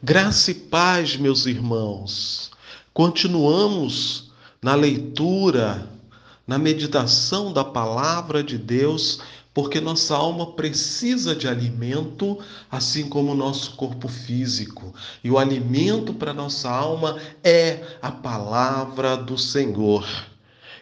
Graça e paz, meus irmãos. Continuamos na leitura, na meditação da palavra de Deus, porque nossa alma precisa de alimento, assim como o nosso corpo físico. E o alimento para nossa alma é a palavra do Senhor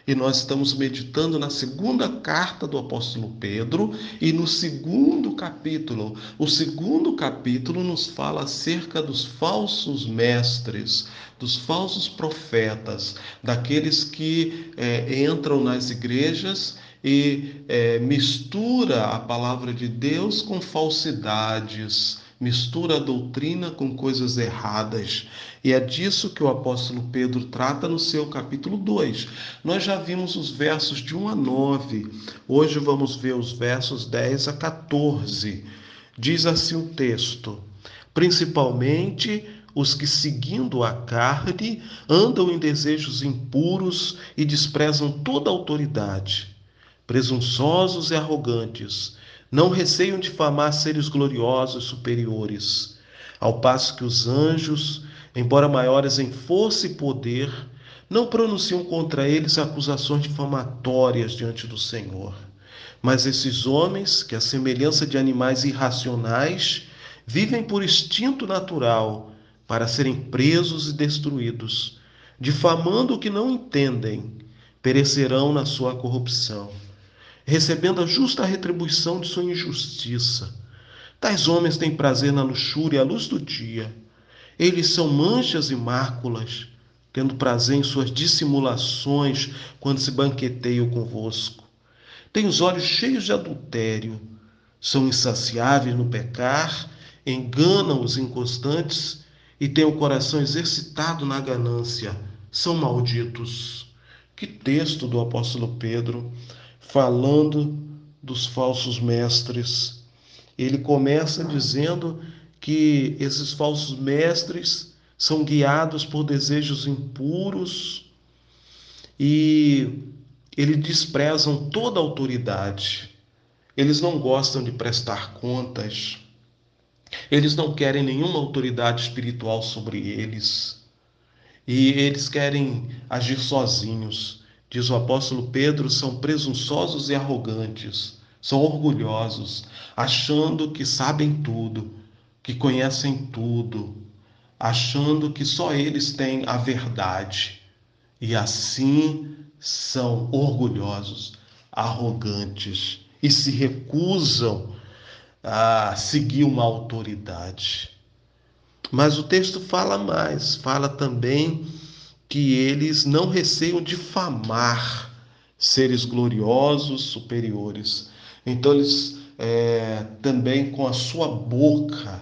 e nós estamos meditando na segunda carta do apóstolo Pedro e no segundo capítulo. O segundo capítulo nos fala acerca dos falsos mestres, dos falsos profetas, daqueles que é, entram nas igrejas e é, mistura a palavra de Deus com falsidades mistura a doutrina com coisas erradas. E é disso que o apóstolo Pedro trata no seu capítulo 2. Nós já vimos os versos de 1 a 9. Hoje vamos ver os versos 10 a 14. Diz assim o texto: Principalmente os que, seguindo a carne, andam em desejos impuros e desprezam toda autoridade, presunçosos e arrogantes não receiam difamar seres gloriosos superiores, ao passo que os anjos, embora maiores em força e poder, não pronunciam contra eles acusações difamatórias diante do Senhor. Mas esses homens, que à semelhança de animais irracionais, vivem por instinto natural para serem presos e destruídos, difamando o que não entendem, perecerão na sua corrupção recebendo a justa retribuição de sua injustiça. Tais homens têm prazer na luxúria à luz do dia. Eles são manchas e máculas, tendo prazer em suas dissimulações quando se banqueteiam convosco. Têm os olhos cheios de adultério, são insaciáveis no pecar, enganam os inconstantes e têm o coração exercitado na ganância. São malditos. Que texto do apóstolo Pedro falando dos falsos mestres. Ele começa dizendo que esses falsos mestres são guiados por desejos impuros e eles desprezam toda autoridade. Eles não gostam de prestar contas. Eles não querem nenhuma autoridade espiritual sobre eles. E eles querem agir sozinhos diz o apóstolo Pedro, são presunçosos e arrogantes, são orgulhosos, achando que sabem tudo, que conhecem tudo, achando que só eles têm a verdade. E assim são orgulhosos, arrogantes e se recusam a seguir uma autoridade. Mas o texto fala mais, fala também que eles não receiam difamar seres gloriosos, superiores. Então, eles é, também com a sua boca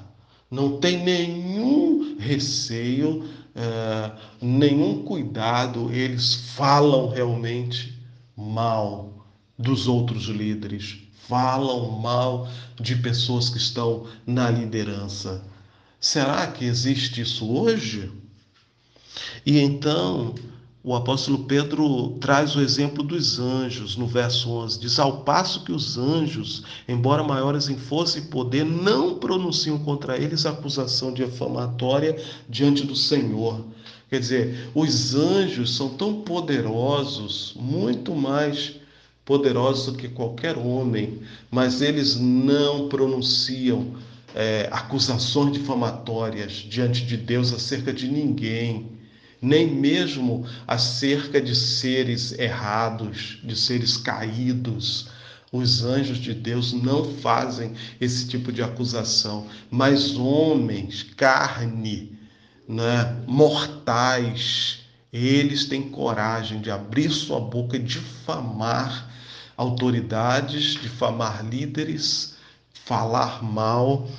não tem nenhum receio, é, nenhum cuidado, eles falam realmente mal dos outros líderes, falam mal de pessoas que estão na liderança. Será que existe isso hoje? E então o apóstolo Pedro traz o exemplo dos anjos no verso 11. Diz: Ao passo que os anjos, embora maiores em força e poder, não pronunciam contra eles acusação difamatória diante do Senhor. Quer dizer, os anjos são tão poderosos, muito mais poderosos do que qualquer homem, mas eles não pronunciam é, acusações difamatórias diante de Deus acerca de ninguém nem mesmo acerca de seres errados, de seres caídos. Os anjos de Deus não fazem esse tipo de acusação, mas homens, carne, né, mortais, eles têm coragem de abrir sua boca e difamar autoridades, difamar líderes, falar mal,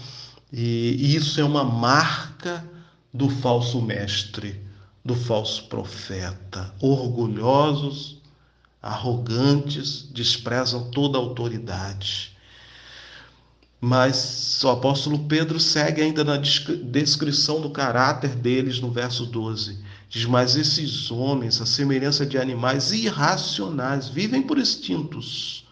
e isso é uma marca do falso mestre do falso profeta. Orgulhosos, arrogantes, desprezam toda autoridade. Mas o apóstolo Pedro segue ainda na descrição do caráter deles no verso 12. Diz: Mas esses homens, a semelhança de animais irracionais, vivem por instintos,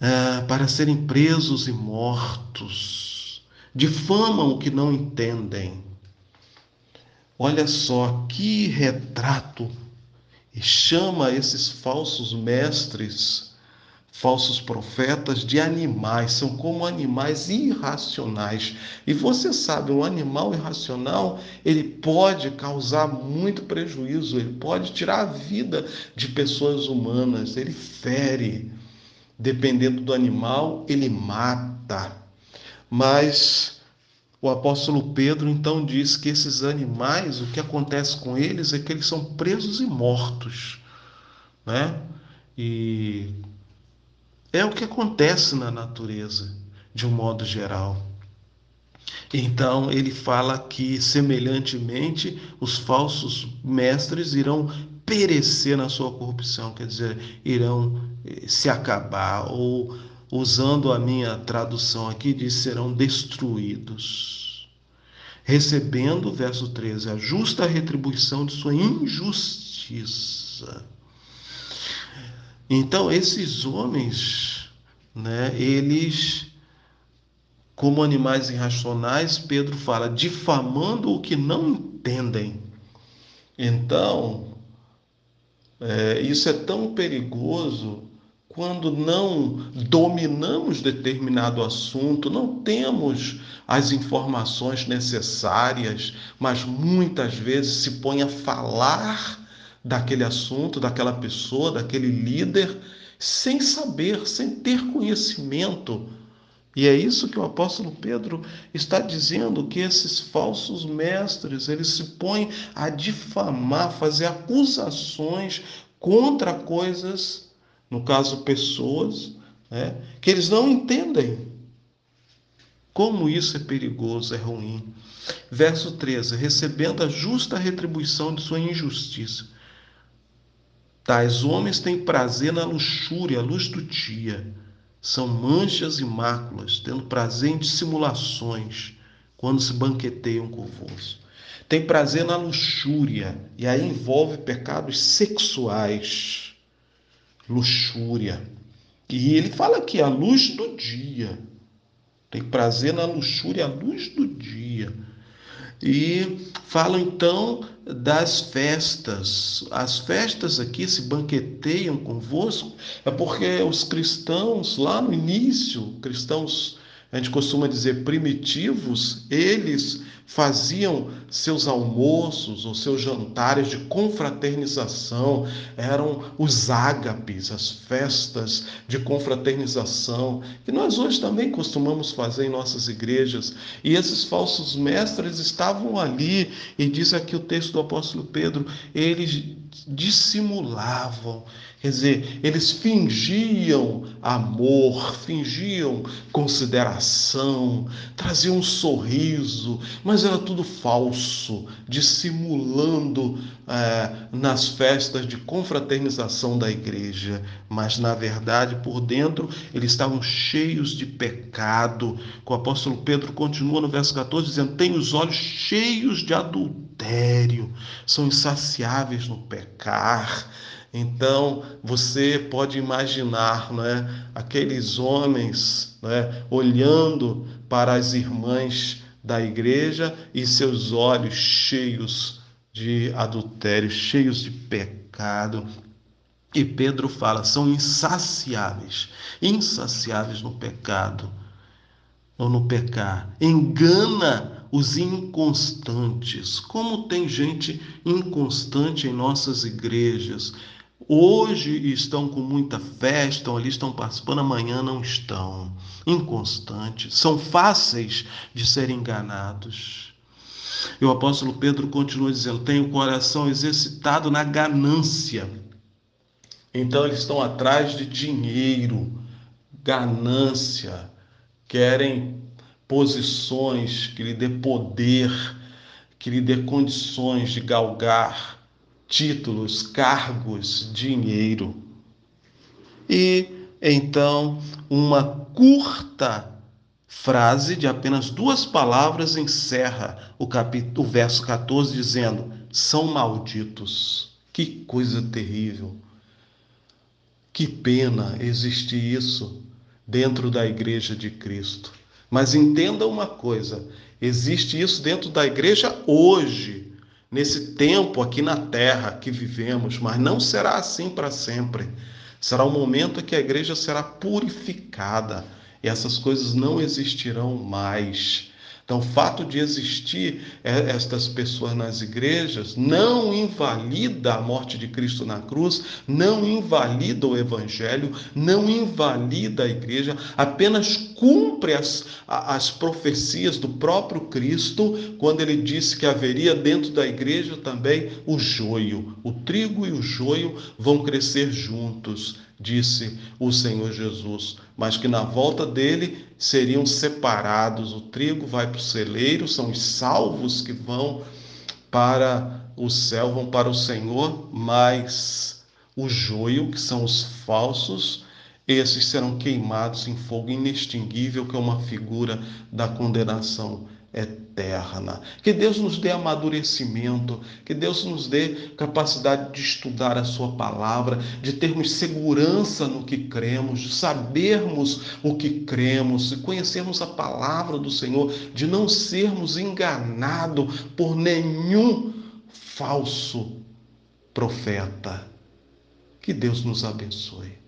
é, para serem presos e mortos. difamam o que não entendem. Olha só que retrato e chama esses falsos mestres, falsos profetas de animais, são como animais irracionais. E você sabe, um animal irracional, ele pode causar muito prejuízo, ele pode tirar a vida de pessoas humanas, ele fere. Dependendo do animal, ele mata. Mas o apóstolo Pedro então diz que esses animais, o que acontece com eles é que eles são presos e mortos, né? E é o que acontece na natureza, de um modo geral. Então ele fala que, semelhantemente, os falsos mestres irão perecer na sua corrupção, quer dizer, irão eh, se acabar, ou usando a minha tradução aqui, diz serão destruídos. Recebendo, verso 13, a justa retribuição de sua injustiça. Então, esses homens, né, eles, como animais irracionais, Pedro fala, difamando o que não entendem. Então, é, isso é tão perigoso quando não dominamos determinado assunto, não temos as informações necessárias, mas muitas vezes se põe a falar daquele assunto, daquela pessoa, daquele líder, sem saber, sem ter conhecimento. E é isso que o apóstolo Pedro está dizendo que esses falsos mestres, eles se põem a difamar, fazer acusações contra coisas, no caso pessoas, né, que eles não entendem. Como isso é perigoso, é ruim. Verso 13: recebendo a justa retribuição de sua injustiça. Tais homens têm prazer na luxúria, a luz do dia são manchas e máculas, tendo prazer em dissimulações, quando se banqueteiam convosco. Tem prazer na luxúria, e aí envolve pecados sexuais. Luxúria. E ele fala aqui, a luz do dia. Tem prazer na luxúria, a luz do dia. E fala então das festas. As festas aqui se banqueteiam convosco, é porque os cristãos, lá no início, cristãos, a gente costuma dizer primitivos, eles faziam seus almoços ou seus jantares de confraternização, eram os ágapes, as festas de confraternização, que nós hoje também costumamos fazer em nossas igrejas. E esses falsos mestres estavam ali, e diz aqui o texto do apóstolo Pedro, eles dissimulavam, quer dizer, eles fingiam amor, fingiam consideração, traziam um sorriso, mas era tudo falso, dissimulando é, nas festas de confraternização da igreja, mas na verdade por dentro eles estavam cheios de pecado. O apóstolo Pedro continua no verso 14 dizendo: Tem os olhos cheios de adultério, são insaciáveis no pecar. Então você pode imaginar, não é, aqueles homens, é, olhando para as irmãs da igreja e seus olhos cheios de adultério, cheios de pecado. E Pedro fala, são insaciáveis, insaciáveis no pecado ou no pecar. Engana os inconstantes. Como tem gente inconstante em nossas igrejas? Hoje estão com muita fé, estão ali, estão participando, amanhã não estão. Inconstantes, são fáceis de serem enganados. E o apóstolo Pedro continua dizendo: tem o coração exercitado na ganância. Então eles estão atrás de dinheiro, ganância, querem posições que lhe dê poder, que lhe dê condições de galgar títulos, cargos, dinheiro. E então, uma curta frase de apenas duas palavras encerra o, capítulo, o verso 14, dizendo: são malditos. Que coisa terrível. Que pena existe isso dentro da igreja de Cristo. Mas entenda uma coisa: existe isso dentro da igreja hoje, nesse tempo aqui na terra que vivemos, mas não será assim para sempre. Será o momento que a igreja será purificada e essas coisas não existirão mais. Então, o fato de existir é, estas pessoas nas igrejas não invalida a morte de Cristo na cruz, não invalida o Evangelho, não invalida a igreja, apenas cumpre as, as profecias do próprio Cristo, quando ele disse que haveria dentro da igreja também o joio. O trigo e o joio vão crescer juntos disse o Senhor Jesus, mas que na volta dele seriam separados. O trigo vai para o celeiro, são os salvos que vão para o céu, vão para o Senhor, mas o joio, que são os falsos, esses serão queimados em fogo inextinguível, que é uma figura da condenação eterna. Que Deus nos dê amadurecimento, que Deus nos dê capacidade de estudar a Sua palavra, de termos segurança no que cremos, de sabermos o que cremos, de conhecermos a palavra do Senhor, de não sermos enganados por nenhum falso profeta. Que Deus nos abençoe.